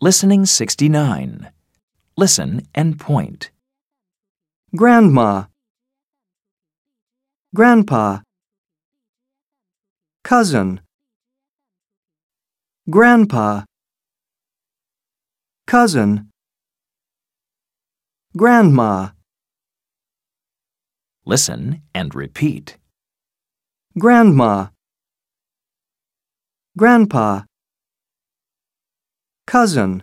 Listening 69. Listen and point. Grandma, Grandpa, Cousin, Grandpa, Cousin, Grandma, Listen and repeat. Grandma, Grandpa, Cousin,